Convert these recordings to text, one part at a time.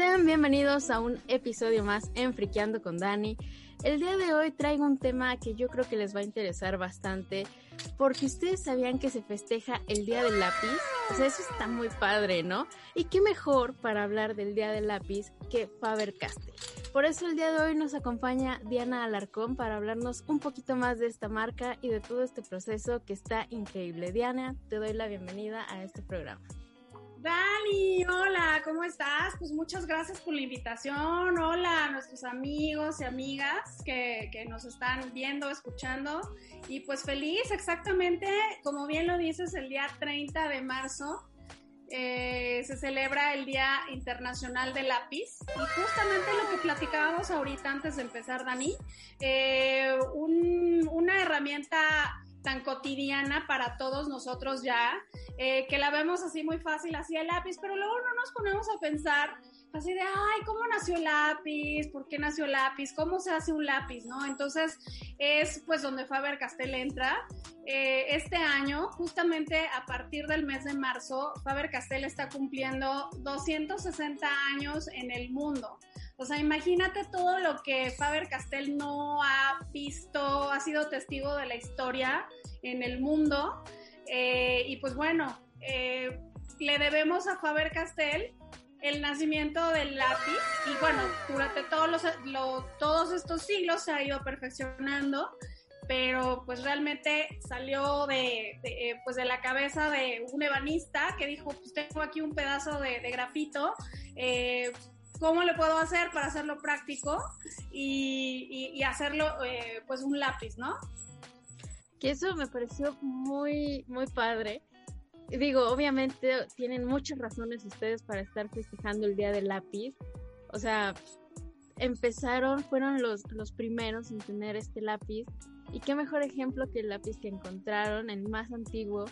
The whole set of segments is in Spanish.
Sean bienvenidos a un episodio más en Friqueando con Dani. El día de hoy traigo un tema que yo creo que les va a interesar bastante porque ustedes sabían que se festeja el Día del Lápiz. O sea, eso está muy padre, ¿no? Y qué mejor para hablar del Día del Lápiz que Faber-Castell. Por eso el día de hoy nos acompaña Diana Alarcón para hablarnos un poquito más de esta marca y de todo este proceso que está increíble. Diana, te doy la bienvenida a este programa. Dani, hola, ¿cómo estás? Pues muchas gracias por la invitación. Hola a nuestros amigos y amigas que, que, nos están viendo, escuchando. Y pues feliz, exactamente, como bien lo dices, el día 30 de marzo eh, se celebra el Día Internacional del Lápiz. Y justamente lo que platicábamos ahorita antes de empezar, Dani, eh, un, una herramienta tan cotidiana para todos nosotros ya, eh, que la vemos así muy fácil, así el lápiz, pero luego no nos ponemos a pensar así de, ay, ¿cómo nació el lápiz? ¿Por qué nació el lápiz? ¿Cómo se hace un lápiz? ¿No? Entonces es pues donde Faber Castell entra. Eh, este año, justamente a partir del mes de marzo, Faber Castell está cumpliendo 260 años en el mundo. O sea, imagínate todo lo que Faber Castell no ha visto, ha sido testigo de la historia en el mundo. Eh, y pues bueno, eh, le debemos a Faber Castell el nacimiento del lápiz y bueno, durante todos, los, todos estos siglos se ha ido perfeccionando, pero pues realmente salió de, pues de la cabeza de un ebanista que dijo, pues tengo aquí un pedazo de, grafito, eh, cómo le puedo hacer para hacerlo práctico y, hacerlo eh, pues un lápiz, ¿no? Que eso me pareció muy, muy padre. Digo, obviamente tienen muchas razones ustedes para estar festejando el Día del Lápiz. O sea, empezaron, fueron los, los primeros en tener este lápiz. Y qué mejor ejemplo que el lápiz que encontraron, el más antiguo,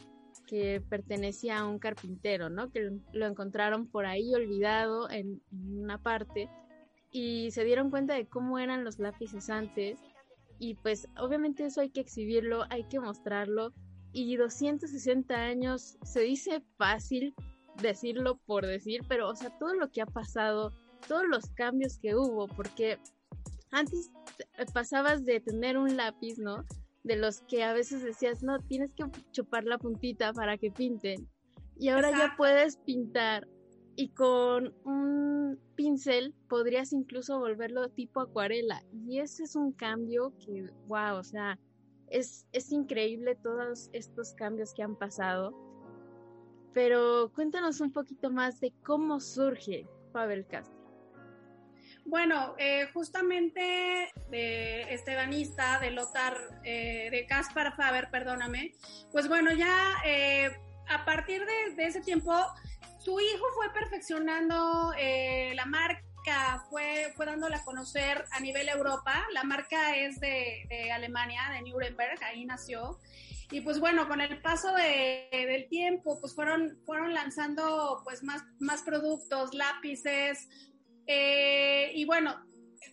que pertenecía a un carpintero, ¿no? Que lo encontraron por ahí olvidado en, una parte y se dieron cuenta de cómo eran los lápices antes y pues obviamente eso hay que exhibirlo, hay que mostrarlo y 260 años se dice fácil decirlo por decir, pero o sea, todo lo que ha pasado, todos los cambios que hubo, porque antes pasabas de tener un lápiz, ¿no? de los que a veces decías, no, tienes que chupar la puntita para que pinten. Y ahora ya puedes pintar y con un pincel podrías incluso volverlo tipo acuarela. Y ese es un cambio que, wow, o sea, es, es increíble todos estos cambios que han pasado. Pero cuéntanos un poquito más de cómo surge Pavel Castro. Bueno, eh, justamente de estebanista, de Lothar, eh, de Caspar Faber, perdóname, pues bueno, ya eh, a partir de, ese tiempo, su hijo fue perfeccionando la marca, fue, fue dándola a conocer a nivel Europa. La marca es de, Alemania, de Nuremberg, ahí nació. Y pues bueno, con el paso de, del tiempo, pues fueron, fueron lanzando pues más, más productos, lápices, eh, y bueno,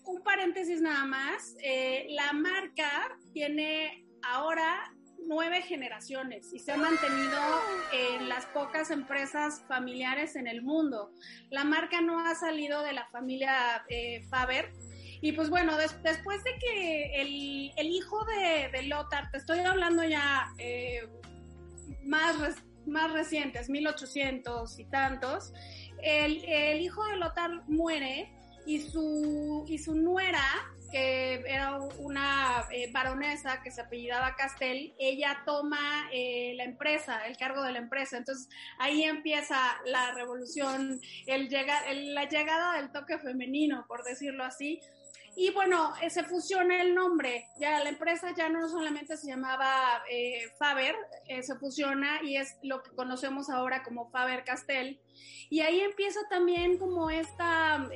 un paréntesis nada más, eh, la marca tiene ahora nueve generaciones y se ha mantenido en las pocas empresas familiares en el mundo. La marca no ha salido de la familia eh, Faber. Y pues bueno, después de que el, el hijo de, de, Lothar, te estoy hablando ya más, más recientes, 1800 y tantos, el, hijo de Lothar muere y su, y su nuera, que era una eh, baronesa que se apellidaba Castel, ella toma eh, la empresa, el cargo de la empresa. Entonces ahí empieza la revolución, el llega, la llegada del toque femenino, por decirlo así, y bueno, eh, se fusiona el nombre. Ya la empresa ya no solamente se llamaba eh, Faber, eh, se fusiona y es lo que conocemos ahora como Faber Castell. Y ahí empieza también como esta,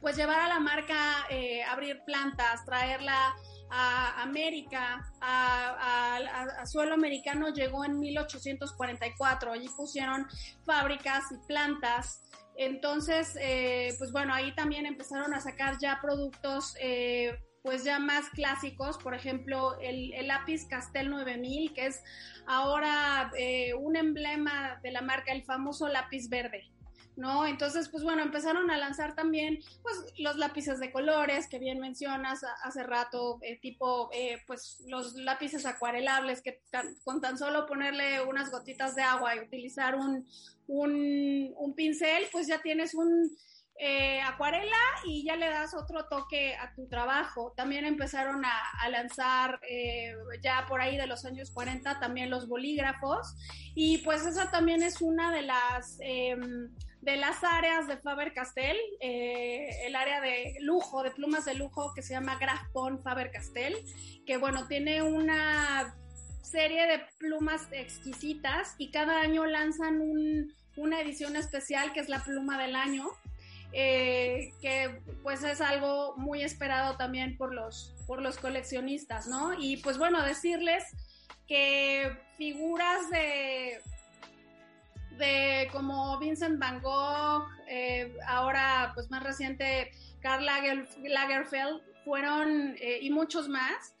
pues llevar a la marca, abrir plantas, traerla a América, a, suelo americano llegó en 1844. Allí pusieron fábricas y plantas. Entonces, eh, pues bueno, ahí también empezaron a sacar ya productos eh, pues ya más clásicos, por ejemplo, el, lápiz Castel 9000, que es ahora eh, un emblema de la marca, el famoso lápiz verde. ¿No? Entonces, pues bueno, empezaron a lanzar también, pues, los lápices de colores que bien mencionas hace rato, eh, tipo, eh, pues, los lápices acuarelables que con tan solo ponerle unas gotitas de agua y utilizar un, un, un pincel, pues ya tienes un eh, acuarela y ya le das otro toque a tu trabajo. También empezaron a, lanzar eh, ya por ahí de los años 40 también los bolígrafos y pues esa también es una de las em, de las áreas de Faber Castell, eh, el área de lujo, de plumas de lujo que se llama Graf Faber Castell, que bueno, tiene una serie de plumas exquisitas y cada año lanzan una edición especial que es la pluma del año eh, que pues es algo muy esperado también por los, por los coleccionistas, ¿no? Y pues bueno, decirles que figuras de, de como Vincent Van Gogh, eh, ahora pues más reciente Karl Lagerfeld, fueron, eh, y muchos más,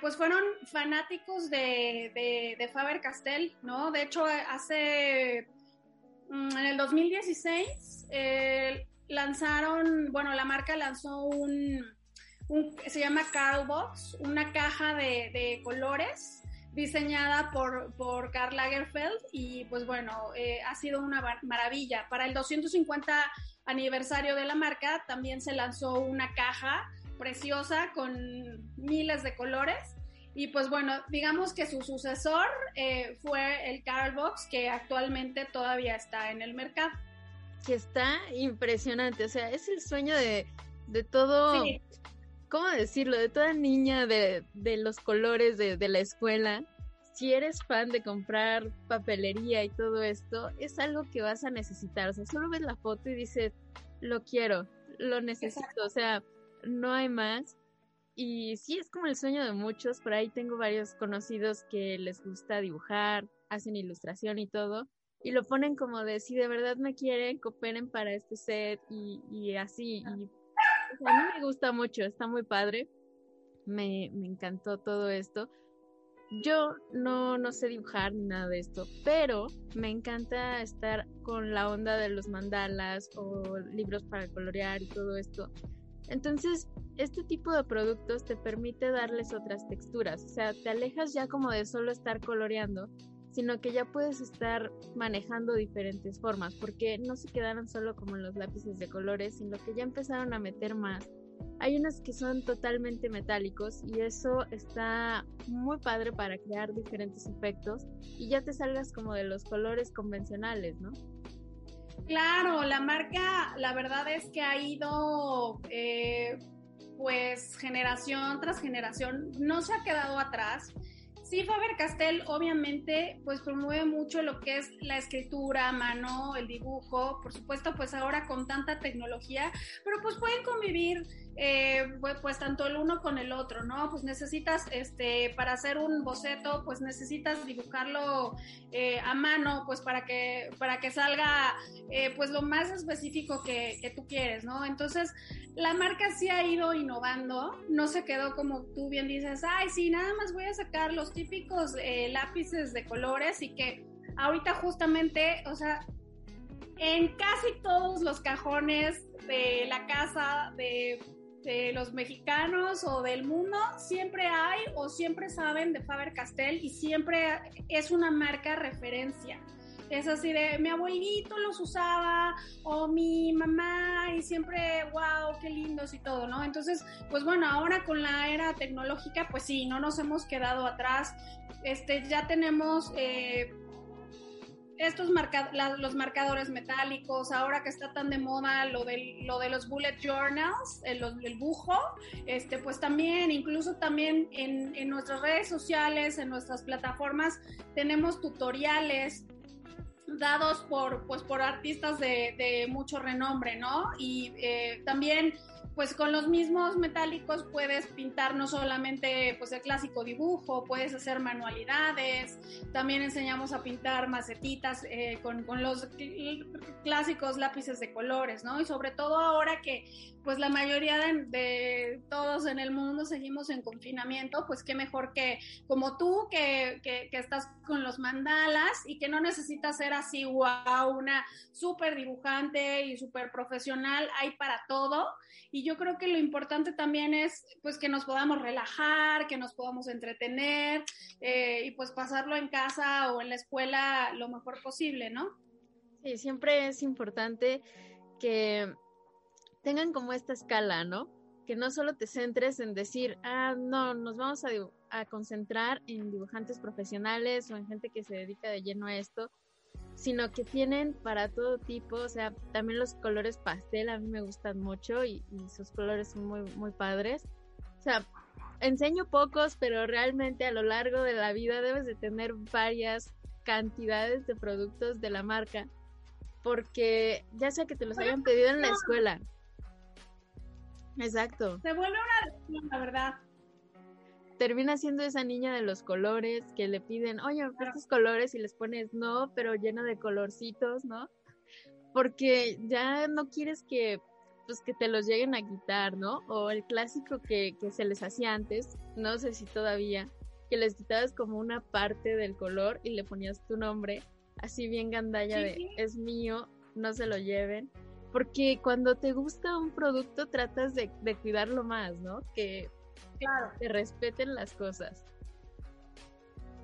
pues fueron fanáticos de, de, de Faber-Castell, ¿no? De hecho, hace Mm, en el 2016 eh, lanzaron, bueno, la marca lanzó un, se llama Carl Box, una caja de, colores diseñada por, por Karl Lagerfeld y pues bueno, eh, ha sido una maravilla. Para el 250 aniversario de la marca también se lanzó una caja preciosa con miles de colores y pues bueno, digamos que su sucesor eh, fue el Carl Box, que actualmente todavía está en el mercado. Que está impresionante, o sea, es el sueño de, de todo, ¿cómo decirlo? De toda niña de, de los colores de, de la escuela. Si eres fan de comprar papelería y todo esto, es algo que vas a necesitar. O sea, solo ves la foto y dices, lo quiero, lo necesito. O sea, no hay más. Y sí, es como el sueño de muchos. Por ahí tengo varios conocidos que les gusta dibujar, hacen ilustración y todo. Y lo ponen como de si de verdad me quieren, cooperen para este set y, así. Y a mí me gusta mucho, está muy padre. Me, me encantó todo esto. Yo no, no sé dibujar ni nada de esto, pero me encanta estar con la onda de los mandalas o libros para colorear y todo esto. Entonces, este tipo de productos te permite darles otras texturas, o sea, te alejas ya como de solo estar coloreando, sino que ya puedes estar manejando diferentes formas, porque no se quedaron solo como los lápices de colores, sino que ya empezaron a meter más. Hay unos que son totalmente metálicos y eso está muy padre para crear diferentes efectos y ya te salgas como de los colores convencionales, ¿no? Claro, la marca, la verdad es que ha ido, eh, pues, generación tras generación, no se ha quedado atrás. Sí, Faber Castell obviamente pues promueve mucho lo que es la escritura mano, el dibujo, por supuesto pues ahora con tanta tecnología, pero pues pueden convivir eh, pues, tanto el uno con el otro, ¿no? Pues necesitas, este, para hacer un boceto, pues necesitas dibujarlo eh, a mano, pues para que, para que salga, eh, pues lo más específico que, que, tú quieres, ¿no? Entonces, la marca sí ha ido innovando, no se quedó como tú bien dices, ay, sí, nada más voy a sacar los típicos lápices de colores y que ahorita justamente, o sea, en casi todos los cajones de la casa de de los mexicanos o del mundo, siempre hay o siempre saben de Faber Castell y siempre es una marca referencia. Es así de mi abuelito los usaba o mi mamá y siempre, wow, qué lindos y todo, ¿no? Entonces, pues bueno, ahora con la era tecnológica, pues sí, no nos hemos quedado atrás. Este, ya tenemos eh, estos los marcadores metálicos, ahora que está tan de moda lo de, lo de los bullet journals, el, el bujo, este, pues también, incluso también en, nuestras redes sociales, en nuestras plataformas, tenemos tutoriales dados por, pues, por artistas de, de mucho renombre, ¿no? Y eh, también pues con los mismos metálicos puedes pintar no solamente pues el clásico dibujo, puedes hacer manualidades, también enseñamos a pintar macetitas eh, con, con, los clásicos lápices de colores, ¿no? Y sobre todo ahora que pues la mayoría de, todos en el mundo seguimos en confinamiento, pues qué mejor que como tú que, que, estás con los mandalas y que no necesitas ser así, wow, una súper dibujante y súper profesional, hay para todo. Y yo creo que lo importante también es pues que nos podamos relajar, que nos podamos entretener eh, y pues pasarlo en casa o en la escuela lo mejor posible, ¿no? Sí, siempre es importante que tengan como esta escala, ¿no? Que no solo te centres en decir, ah, no, nos vamos a, a concentrar en dibujantes profesionales o en gente que se dedica de lleno a esto, sino que tienen para todo tipo, o sea, también los colores pastel a mí me gustan mucho y, sus colores son muy, muy padres. O sea, enseño pocos, pero realmente a lo largo de la vida debes de tener varias cantidades de productos de la marca, porque ya sea que te los hayan pedido en la escuela. Exacto. Se vuelve una la verdad termina siendo esa niña de los colores que le piden, oye, estos colores y les pones no, pero lleno de colorcitos, ¿no? Porque ya no quieres que pues que te los lleguen a quitar, ¿no? O el clásico que, que se les hacía antes, no sé si todavía, que les quitabas como una parte del color y le ponías tu nombre, así bien gandalla de es mío, no se lo lleven. Porque cuando te gusta un producto tratas de, de cuidarlo más, ¿no? Que claro. que respeten las cosas.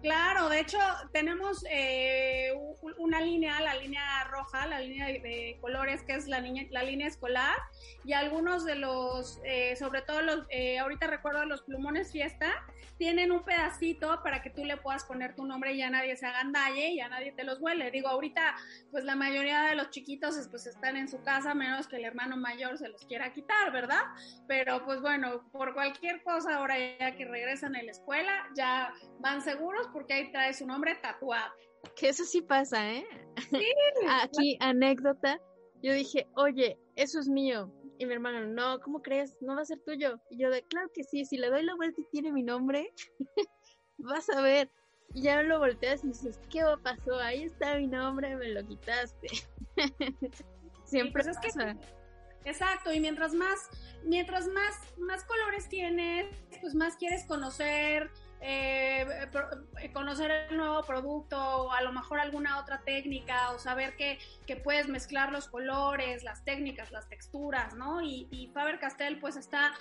Claro, de hecho tenemos eh, una línea, la línea roja, la línea de, colores, que es la, la línea escolar, y algunos de los, eh, sobre todo los, eh, ahorita recuerdo los plumones fiesta, tienen un pedacito para que tú le puedas poner tu nombre y ya nadie se agandalle y ya nadie te los huele. Digo, ahorita pues la mayoría de los chiquitos pues están en su casa, menos que el hermano mayor se los quiera quitar, ¿verdad? Pero pues bueno, por cualquier cosa ahora ya que regresan a la escuela, ya van seguros porque ahí trae su nombre tatuado. Que eso sí pasa, ¿eh? Sí. Aquí, anécdota. Yo dije, oye, eso es mío. Y mi hermano, no, ¿cómo crees? No va a ser tuyo. Y yo de, claro que sí, si le doy la vuelta y tiene mi nombre, vas a ver. Y ya lo volteas y dices, ¿qué pasó? Ahí está mi nombre, me lo quitaste. Siempre pues pasa. exacto, y mientras más, mientras más, más colores tienes, pues más quieres conocer, eh, eh, conocer el nuevo producto o a lo mejor alguna otra técnica o saber que, que puedes mezclar los colores, las técnicas, las texturas, ¿no? Y, y Faber-Castell pues está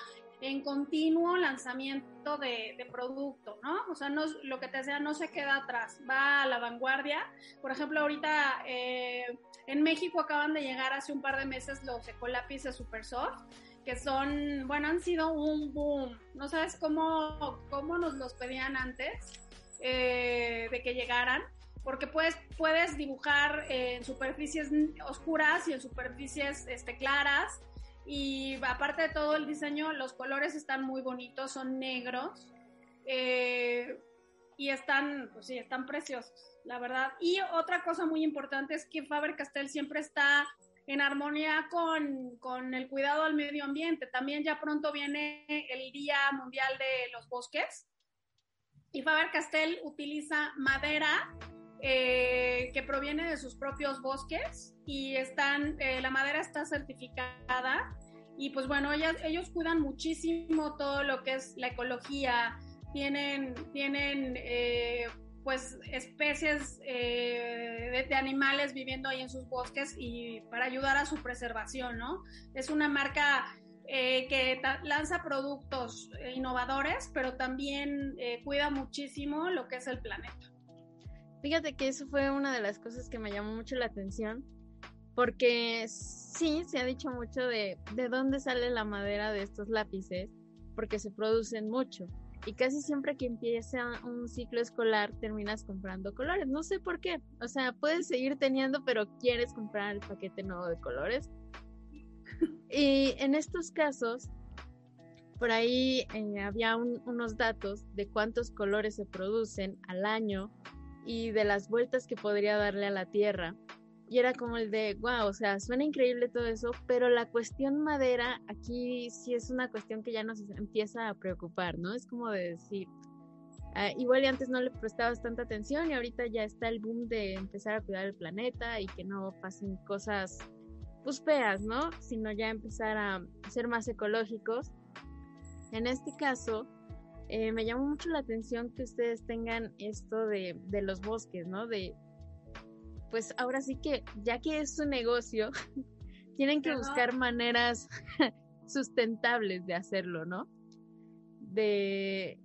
en continuo lanzamiento de, de, producto, ¿no? O sea, no, lo que te sea no se queda atrás, va a la vanguardia. Por ejemplo, ahorita eh, en México acaban de llegar hace un par de meses los Ecolápices Super Soft que son, bueno, han sido un boom. No sabes cómo, cómo nos los pedían antes eh, de que llegaran, porque puedes, puedes dibujar en superficies oscuras y en superficies este, claras. Y aparte de todo el diseño, los colores están muy bonitos, son negros. Eh, y están, pues sí, están preciosos, la verdad. Y otra cosa muy importante es que Faber Castell siempre está en armonía con, el cuidado al medio ambiente. También ya pronto viene el Día Mundial de los Bosques. Y Faber Castell utiliza madera eh, que proviene de sus propios bosques y están, eh, la madera está certificada. Y pues bueno, ellos cuidan muchísimo todo lo que es la ecología, tienen, tienen eh, pues especies eh, de, animales viviendo ahí en sus bosques y para ayudar a su preservación, ¿no? Es una marca eh, que lanza productos innovadores, pero también eh, cuida muchísimo lo que es el planeta. Fíjate que eso fue una de las cosas que me llamó mucho la atención, porque sí, se ha dicho mucho de, de dónde sale la madera de estos lápices, porque se producen mucho y casi siempre que empieza un ciclo escolar terminas comprando colores. No sé por qué. O sea, puedes seguir teniendo, pero quieres comprar el paquete nuevo de colores. y en estos casos, por ahí eh, había unos datos de cuántos colores se producen al año y de las vueltas que podría darle a la Tierra y era como el de, wow, o sea, suena increíble todo eso, pero la cuestión madera aquí sí es una cuestión que ya nos empieza a preocupar, ¿no? Es como de decir, ah, igual y antes no le prestabas tanta atención y ahorita ya está el boom de empezar a cuidar el planeta y que no pasen cosas pues feas, ¿no? Sino ya empezar a ser más ecológicos. En este caso, eh, me llamó mucho la atención que ustedes tengan esto de, de los bosques, ¿no? De pues ahora sí que, ya que es su negocio, tienen que buscar maneras sustentables de hacerlo, ¿no? De,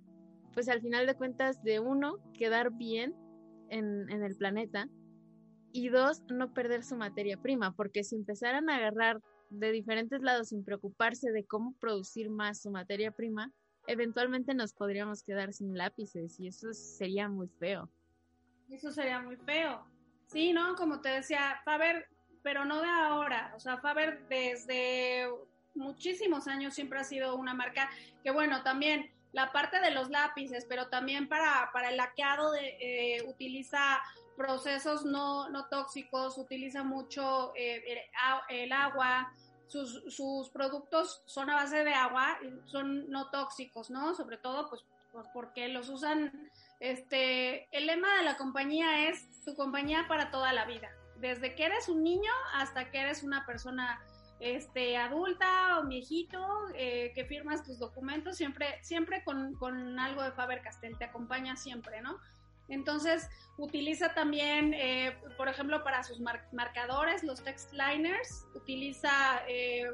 pues al final de cuentas, de uno, quedar bien en, en el planeta y dos, no perder su materia prima, porque si empezaran a agarrar de diferentes lados sin preocuparse de cómo producir más su materia prima, eventualmente nos podríamos quedar sin lápices y eso sería muy feo. Eso sería muy feo. Sí, ¿no? Como te decía, Faber, pero no de ahora, o sea, Faber desde muchísimos años siempre ha sido una marca que, bueno, también la parte de los lápices, pero también para, para el laqueado de, eh, utiliza procesos no, no tóxicos, utiliza mucho eh, el, agua, sus, sus, productos son a base de agua, son no tóxicos, ¿no? Sobre todo, pues, porque los usan, este, el lema de la compañía es tu compañía para toda la vida, desde que eres un niño hasta que eres una persona este, adulta o viejito, eh, que firmas tus documentos, siempre, siempre con, con algo de Faber-Castell, te acompaña siempre, ¿no? Entonces, utiliza también, eh, por ejemplo, para sus marcadores, los text liners, utiliza eh,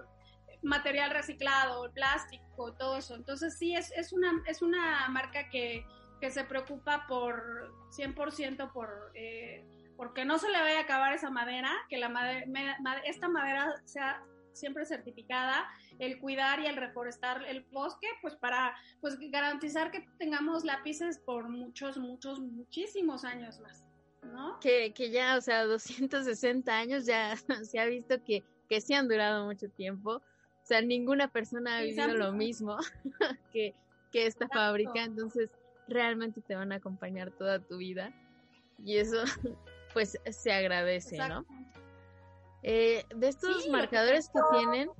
material reciclado, plástico, todo eso. Entonces, sí, es, es, una, es una marca que, que se preocupa por 100% por... Eh, porque no se le vaya a acabar esa madera, que la esta madera sea siempre certificada, el cuidar y el reforestar el bosque, pues para pues garantizar que tengamos lápices por muchos, muchos, muchísimos años más, ¿no? Que, que ya, o sea, 260 años ya se ha visto que, que sí han durado mucho tiempo. O sea, ninguna persona ha vivido lo mismo que, que esta fábrica, entonces realmente te van a acompañar toda tu vida. Y eso, pues, se agradece, ¿no? Eh, de estos marcadores que, tienen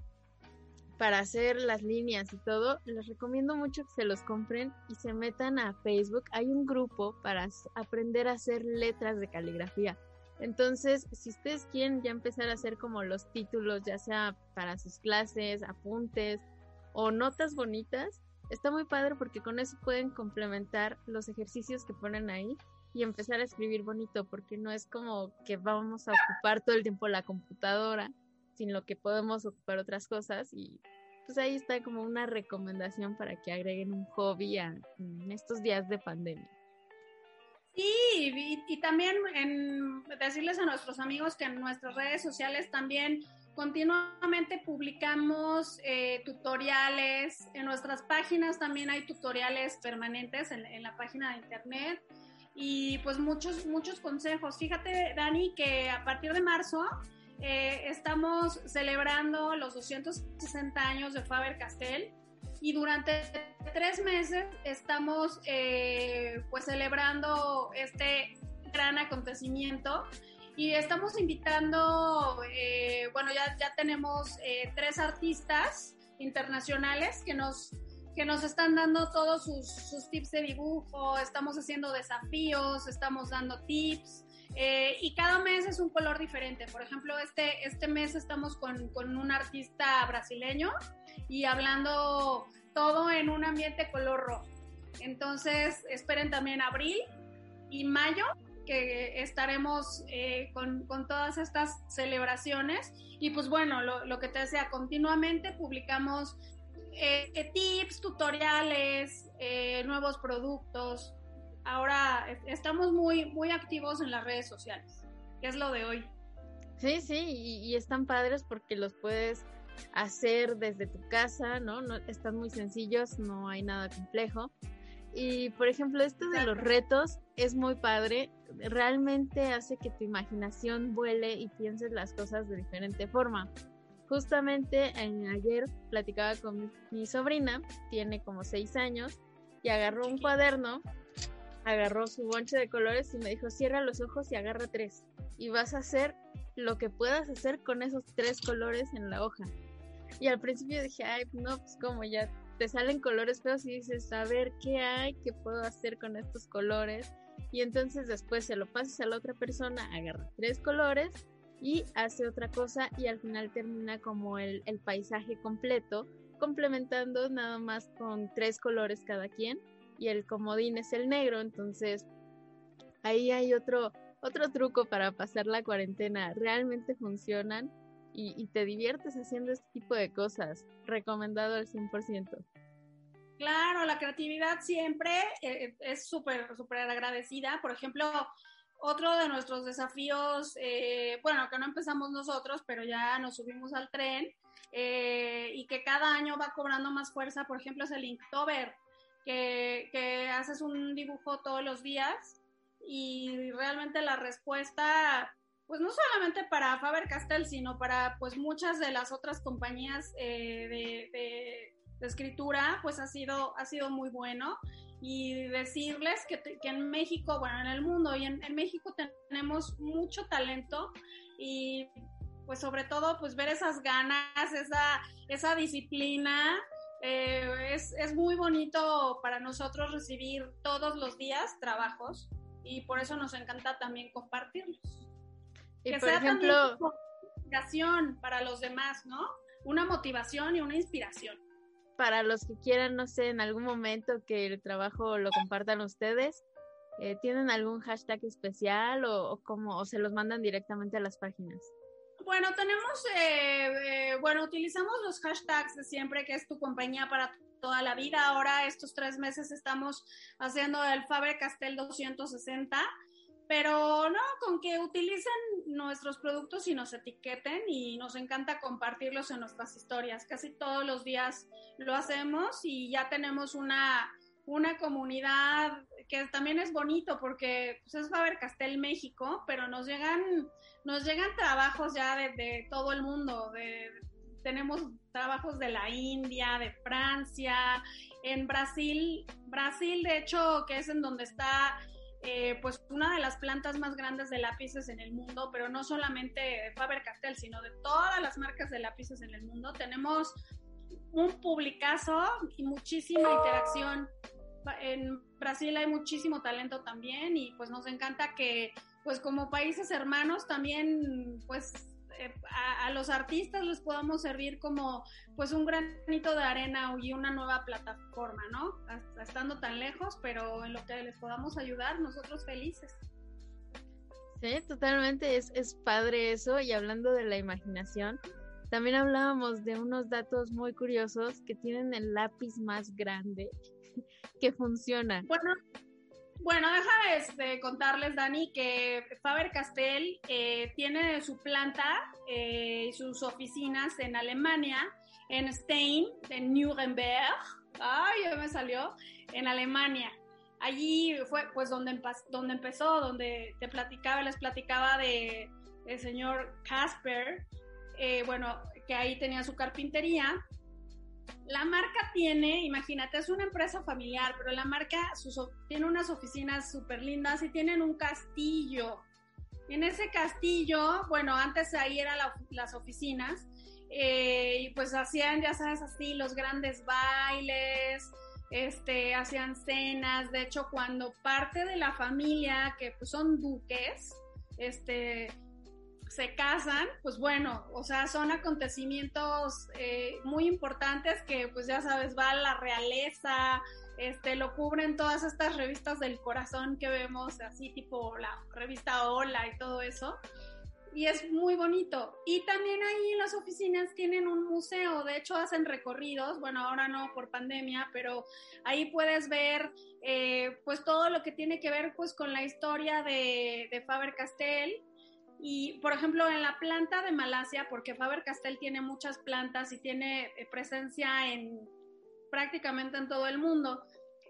para hacer las líneas y todo, les recomiendo mucho que se los compren y se metan a Facebook. Hay un grupo para aprender a hacer letras de caligrafía. Entonces, si ustedes quieren ya empezar a hacer como los títulos, ya sea para sus clases, apuntes o notas bonitas, está muy padre porque con eso pueden complementar los ejercicios que ponen ahí y empezar a escribir bonito, porque no es como que vamos a ocupar todo el tiempo la computadora, sino que podemos ocupar otras cosas y pues ahí está como una recomendación para que agreguen un hobby en estos días de pandemia. Sí, y, también en decirles a nuestros amigos que en nuestras redes sociales también continuamente publicamos eh, tutoriales, en nuestras páginas también hay tutoriales permanentes en, en la página de internet. Y pues muchos, muchos consejos. Fíjate, Dani, que a partir de marzo eh, estamos celebrando los 260 años de Faber Castell. Y durante tres meses estamos eh, pues celebrando este gran acontecimiento y estamos invitando, eh, bueno, ya, ya tenemos tres artistas internacionales que nos que nos están dando todos sus, tips de dibujo, estamos haciendo desafíos, estamos dando tips. Eh, y cada mes es un color diferente. Por ejemplo, este, este mes estamos con, con un artista brasileño y hablando todo en un ambiente color rojo. Entonces, esperen también abril y mayo, que estaremos eh, con, con, todas estas celebraciones. Y pues bueno, lo, lo, que te decía, continuamente publicamos eh, tips, tutoriales, eh, nuevos productos. Ahora estamos muy, muy activos en las redes sociales, que es lo de hoy. Sí, sí, y, están padres porque los puedes hacer desde tu casa, ¿no? ¿no? Están muy sencillos, no hay nada complejo. Y por ejemplo, esto de los retos es muy padre, realmente hace que tu imaginación vuele y pienses las cosas de diferente forma. Justamente ayer platicaba con mi, sobrina, tiene como seis años, y agarró un cuaderno, agarró su bonche de colores y me dijo, cierra los ojos y agarra tres. Y vas a hacer lo que puedas hacer con esos tres colores en la hoja. Y al principio dije, ay, no, pues como ya te salen colores feos y dices, a ver, ¿qué hay? ¿Qué puedo hacer con estos colores? Y entonces después se lo pasas a la otra persona, agarra tres colores y hace otra cosa y al final termina como el, el paisaje completo, complementando nada más con tres colores cada quien y el comodín es el negro, entonces ahí hay otro, otro truco para pasar la cuarentena. Realmente funcionan y, te diviertes haciendo este tipo de cosas. Recomendado al 100%. Claro, la creatividad siempre eh, es súper, súper agradecida. Por ejemplo, otro de nuestros desafíos, eh, bueno, que no empezamos nosotros, pero ya nos subimos al tren eh, y que cada año va cobrando más fuerza, por ejemplo, es el Inktober, que, que haces un dibujo todos los días y realmente la respuesta, pues no solamente para Faber Castell, sino para pues muchas de las otras compañías eh, de, escritura, pues ha sido, ha sido muy bueno y decirles que, que, en México, bueno, en el mundo y en, México tenemos mucho talento y pues sobre todo pues ver esas ganas, esa, esa disciplina. Eh, es, es muy bonito para nosotros recibir todos los días trabajos y por eso nos encanta también compartirlos. Y que por sea ejemplo, una inspiración para los demás, ¿no? Una motivación y una inspiración para los que quieran, no sé, en algún momento que el trabajo lo compartan ustedes, eh, ¿tienen algún hashtag especial o, o se los mandan directamente a las páginas? Bueno, tenemos, eh, eh, bueno, utilizamos los hashtags de siempre, que es tu compañía para toda la vida. Ahora, estos tres meses estamos haciendo el Faber Castell 260 pero no, con que utilicen nuestros productos y nos etiqueten y nos encanta compartirlos en nuestras historias. Casi todos los días lo hacemos y ya tenemos una, una comunidad que también es bonito porque pues, es Faber Castell México, pero nos llegan, nos llegan trabajos ya de, todo el mundo. Tenemos trabajos de la India, de Francia, en Brasil, Brasil de hecho que es en donde está eh, pues una de las plantas más grandes de lápices en el mundo, pero no solamente de Faber Castell, sino de todas las marcas de lápices en el mundo. Tenemos un publicazo y muchísima interacción. En Brasil hay muchísimo talento también y pues nos encanta que pues como países hermanos también pues eh, a, los artistas les podamos servir como pues un granito de arena y una nueva plataforma, ¿no? estando tan lejos, pero en lo que les podamos ayudar, nosotros felices. Sí, totalmente, es, es padre eso. Y hablando de la imaginación, también hablábamos de unos datos muy curiosos que tienen el lápiz más grande que funciona. Bueno, bueno, déjame este, contarles, Dani, que Faber Castell eh, tiene su planta eh, y sus oficinas en Alemania, en Stein, en Nuremberg. Ay, ya me salió, en Alemania. Allí fue pues donde, donde empezó, donde te platicaba, les platicaba de el señor Casper, eh, bueno, que ahí tenía su carpintería la marca tiene, imagínate, es una empresa familiar, pero la marca tiene unas oficinas súper lindas y tienen un castillo. En ese castillo, bueno, antes ahí eran las oficinas, eh, y pues hacían, ya sabes, así los grandes bailes, este, hacían cenas. De hecho, cuando parte de la familia, que pues son duques, este, se casan, pues bueno, o sea, son acontecimientos eh, muy importantes que pues ya sabes, va la realeza, este, lo cubren todas estas revistas del corazón que vemos, así tipo la revista Hola y todo eso. Y es muy bonito. Y también ahí en las oficinas tienen un museo, de hecho hacen recorridos, bueno, ahora no por pandemia, pero ahí puedes ver eh, pues todo lo que tiene que ver pues con la historia de, de Faber Castell y, por ejemplo, en la planta de Malasia, porque Faber Castell tiene muchas plantas y tiene eh, presencia en prácticamente en todo el mundo,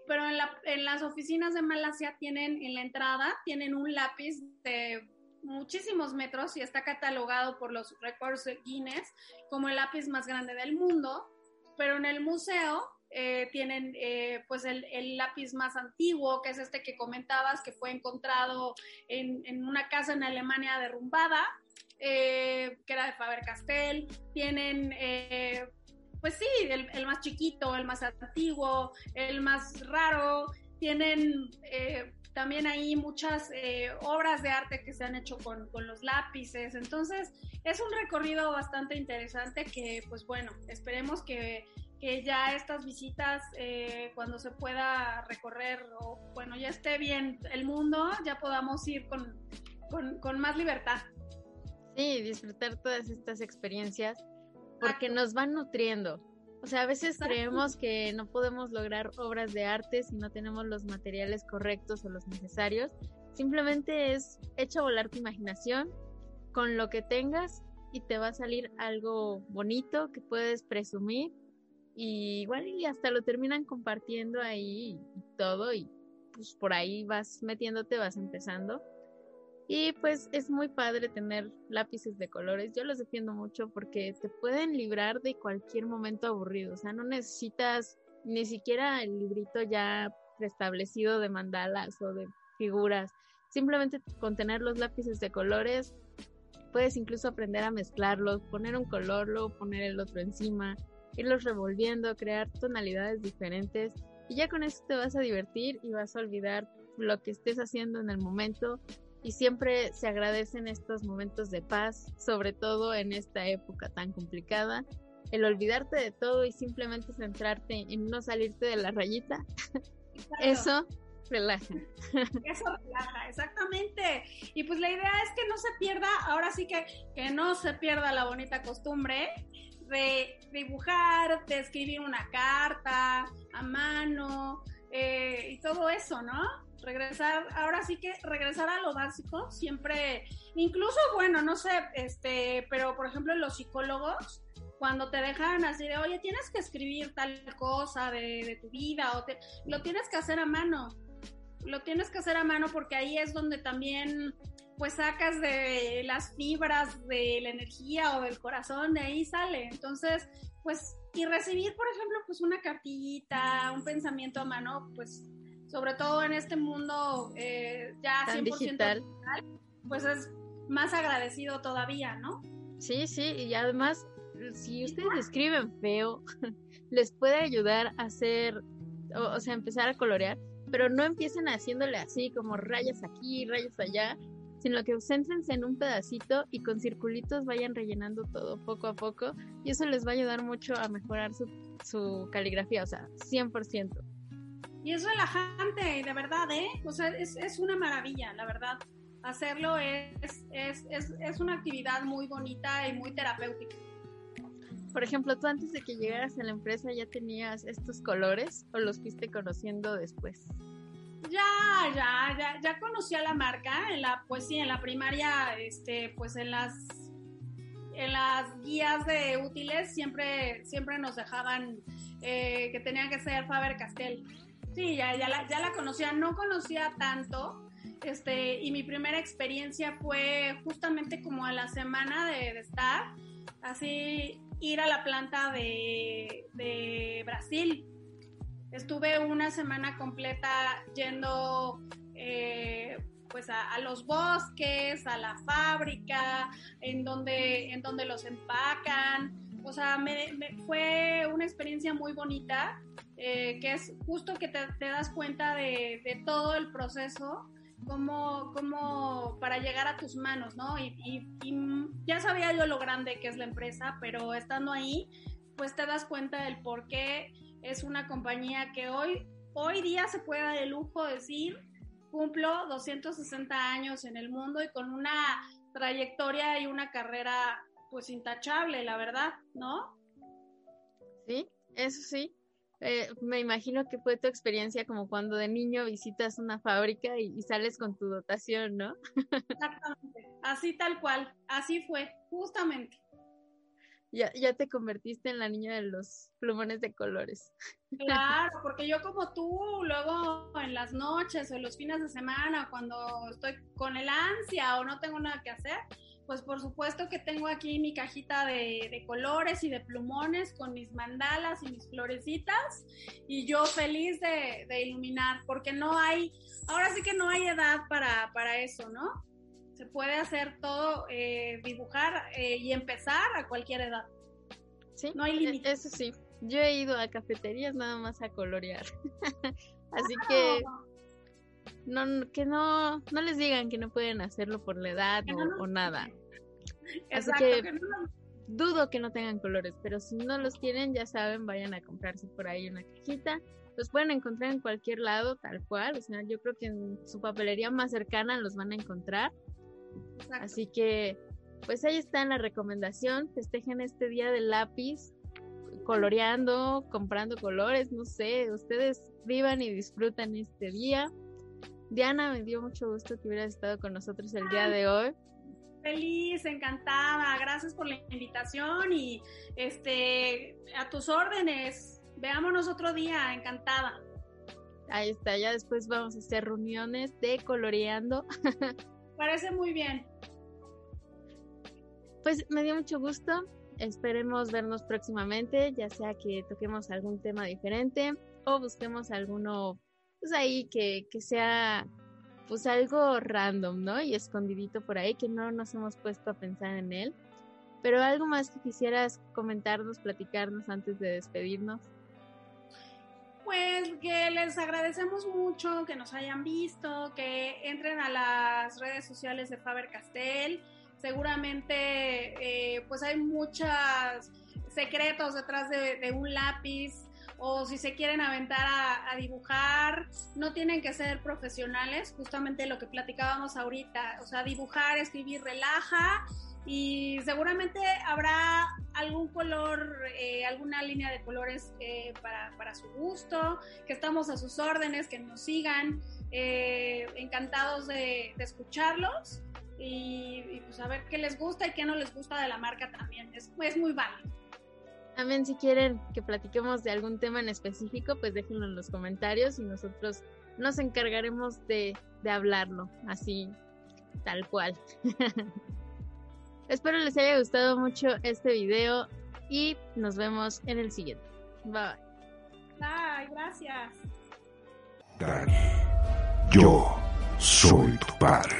pero en, la, en las oficinas de Malasia tienen en la entrada, tienen un lápiz de muchísimos metros y está catalogado por los Records Guinness como el lápiz más grande del mundo, pero en el museo eh, tienen eh, pues el, lápiz más antiguo, que es este que comentabas, que fue encontrado en, una casa en Alemania derrumbada, eh, que era de Faber-Castell. Tienen, pues sí, el, más chiquito, el más antiguo, el más raro. Tienen también ahí muchas obras de arte que se han hecho con, con los lápices. Entonces, es un recorrido bastante interesante que, pues bueno, esperemos que que ya estas visitas, eh, cuando se pueda recorrer o bueno, ya esté bien el mundo, ya podamos ir con, con, más libertad. Sí, disfrutar todas estas experiencias porque nos van nutriendo. O sea, a veces creemos que no podemos lograr obras de arte si no tenemos los materiales correctos o los necesarios. Simplemente es echa volar tu imaginación con lo que tengas y te va a salir algo bonito que puedes presumir y igual y hasta lo terminan compartiendo ahí todo y pues por ahí vas metiéndote, vas empezando. Y pues es muy padre tener lápices de colores. Yo los defiendo mucho porque te pueden librar de cualquier momento aburrido. O sea, no necesitas ni siquiera el librito ya preestablecido de mandalas o de figuras. Simplemente con tener los lápices de colores puedes incluso aprender a mezclarlos, poner un color, luego poner el otro encima, irlos revolviendo, crear tonalidades diferentes y ya con eso te vas a divertir y vas a olvidar lo que estés haciendo en el momento y siempre se agradecen estos momentos de paz, sobre todo en esta época tan complicada. El olvidarte de todo y simplemente centrarte en no salirte de la rayita, eso relaja. Eso relaja, exactamente. Y pues la idea es que no se pierda, ahora sí que, que no se pierda la bonita costumbre de dibujar, de escribir una carta a mano eh, y todo eso, ¿no? regresar, ahora sí que regresar a lo básico, siempre, incluso, bueno, no sé, este, pero por ejemplo los psicólogos, cuando te dejan así de, oye, tienes que escribir tal cosa de, tu vida, o lo tienes que hacer a mano, lo tienes que hacer a mano porque ahí es donde también pues sacas de las fibras de la energía o del corazón, de ahí sale. Entonces, pues, y recibir, por ejemplo, pues una cartita, un pensamiento a mano, pues sobre todo en este mundo eh, ya 100% digital. pues es más agradecido todavía, ¿no? Sí, sí, y además, si ustedes escriben feo, les puede ayudar a hacer, o, sea, empezar a colorear, pero no empiecen haciéndole así como rayas aquí, rayas allá, sino que céntrense en un pedacito y con circulitos vayan rellenando todo poco a poco y eso les va a ayudar mucho a mejorar su, su caligrafía, o sea, 100%. Y es relajante, de verdad, ¿eh? O sea, es, es una maravilla, la verdad. Hacerlo es, es, es, es una actividad muy bonita y muy terapéutica. Por ejemplo, tú antes de que llegaras a la empresa ya tenías estos colores o los fuiste conociendo después? Ya, ya, ya, ya conocía la marca, en la, pues sí, en la primaria, este, pues en las en las guías de útiles siempre, siempre nos dejaban eh, que tenía que ser Faber Castell. Sí, ya, ya, la, ya la conocía, no conocía tanto, este, y mi primera experiencia fue justamente como a la semana de, estar, así ir a la planta de, de Brasil. Estuve una semana completa yendo eh, pues a, los bosques, a la fábrica, en donde, en donde los empacan. O sea, fue una experiencia muy bonita eh, que es justo que te, das cuenta de, todo el proceso, como, como para llegar a tus manos, ¿no? Y, ya sabía yo lo grande que es la empresa, pero estando ahí, pues te das cuenta del por qué es una compañía que hoy, hoy día se puede dar el lujo de decir, cumplo 260 años en el mundo y con una trayectoria y una carrera pues intachable, la verdad, ¿no? Sí, eso sí. Eh, me imagino que fue tu experiencia como cuando de niño visitas una fábrica y, sales con tu dotación, ¿no? Exactamente, así tal cual, así fue, justamente. Ya, ya te convertiste en la niña de los plumones de colores. Claro, porque yo como tú, luego en las noches o en los fines de semana, cuando estoy con el ansia o no tengo nada que hacer, pues por supuesto que tengo aquí mi cajita de, colores y de plumones con mis mandalas y mis florecitas y yo feliz de, iluminar, porque no hay, ahora sí que no hay edad para, para eso, ¿no? Se puede hacer todo, eh, dibujar eh, y empezar a cualquier edad. Sí, no hay e, límite. Eso sí, yo he ido a cafeterías nada más a colorear. Así que no, que no, no les digan que no pueden hacerlo por la edad o, nada. Así que, dudo que no tengan colores, pero si no los tienen, ya saben, vayan a comprarse por ahí una cajita. Los pueden encontrar en cualquier lado, tal cual. O sea, yo creo que en su papelería más cercana los van a encontrar. Así que, pues ahí está la recomendación, festejen este día del lápiz, coloreando, comprando colores, no sé, ustedes vivan y disfrutan este día. Diana, me dio mucho gusto que hubieras estado con nosotros el día de hoy. Feliz, encantada, gracias por la invitación y este a tus órdenes. Veámonos otro día, encantada. Ahí está, ya después vamos a hacer reuniones de coloreando. Parece muy bien. Pues me dio mucho gusto. Esperemos vernos próximamente, ya sea que toquemos algún tema diferente o busquemos alguno, pues ahí que, que sea pues algo random, ¿no? Y escondidito por ahí que no nos hemos puesto a pensar en él. Pero algo más que quisieras comentarnos, platicarnos antes de despedirnos. Pues que les agradecemos mucho que nos hayan visto, que entren a las redes sociales de Faber Castell. Seguramente eh, pues hay muchos secretos detrás de un lápiz o si se quieren aventar a, dibujar, no tienen que ser profesionales, justamente lo que platicábamos ahorita, o sea, dibujar, escribir, relaja y seguramente habrá algún color, eh, alguna línea de colores eh, para, su gusto, que estamos a sus órdenes, que nos sigan, eh, encantados de, escucharlos y, y, pues a ver qué les gusta y qué no les gusta de la marca también, es, es muy válido. También si quieren que platiquemos de algún tema en específico, pues déjenlo en los comentarios y nosotros nos encargaremos de, de hablarlo, así, tal cual. Espero les haya gustado mucho este video y nos vemos en el siguiente. Bye. Bye, gracias. Dani, yo soy tu padre.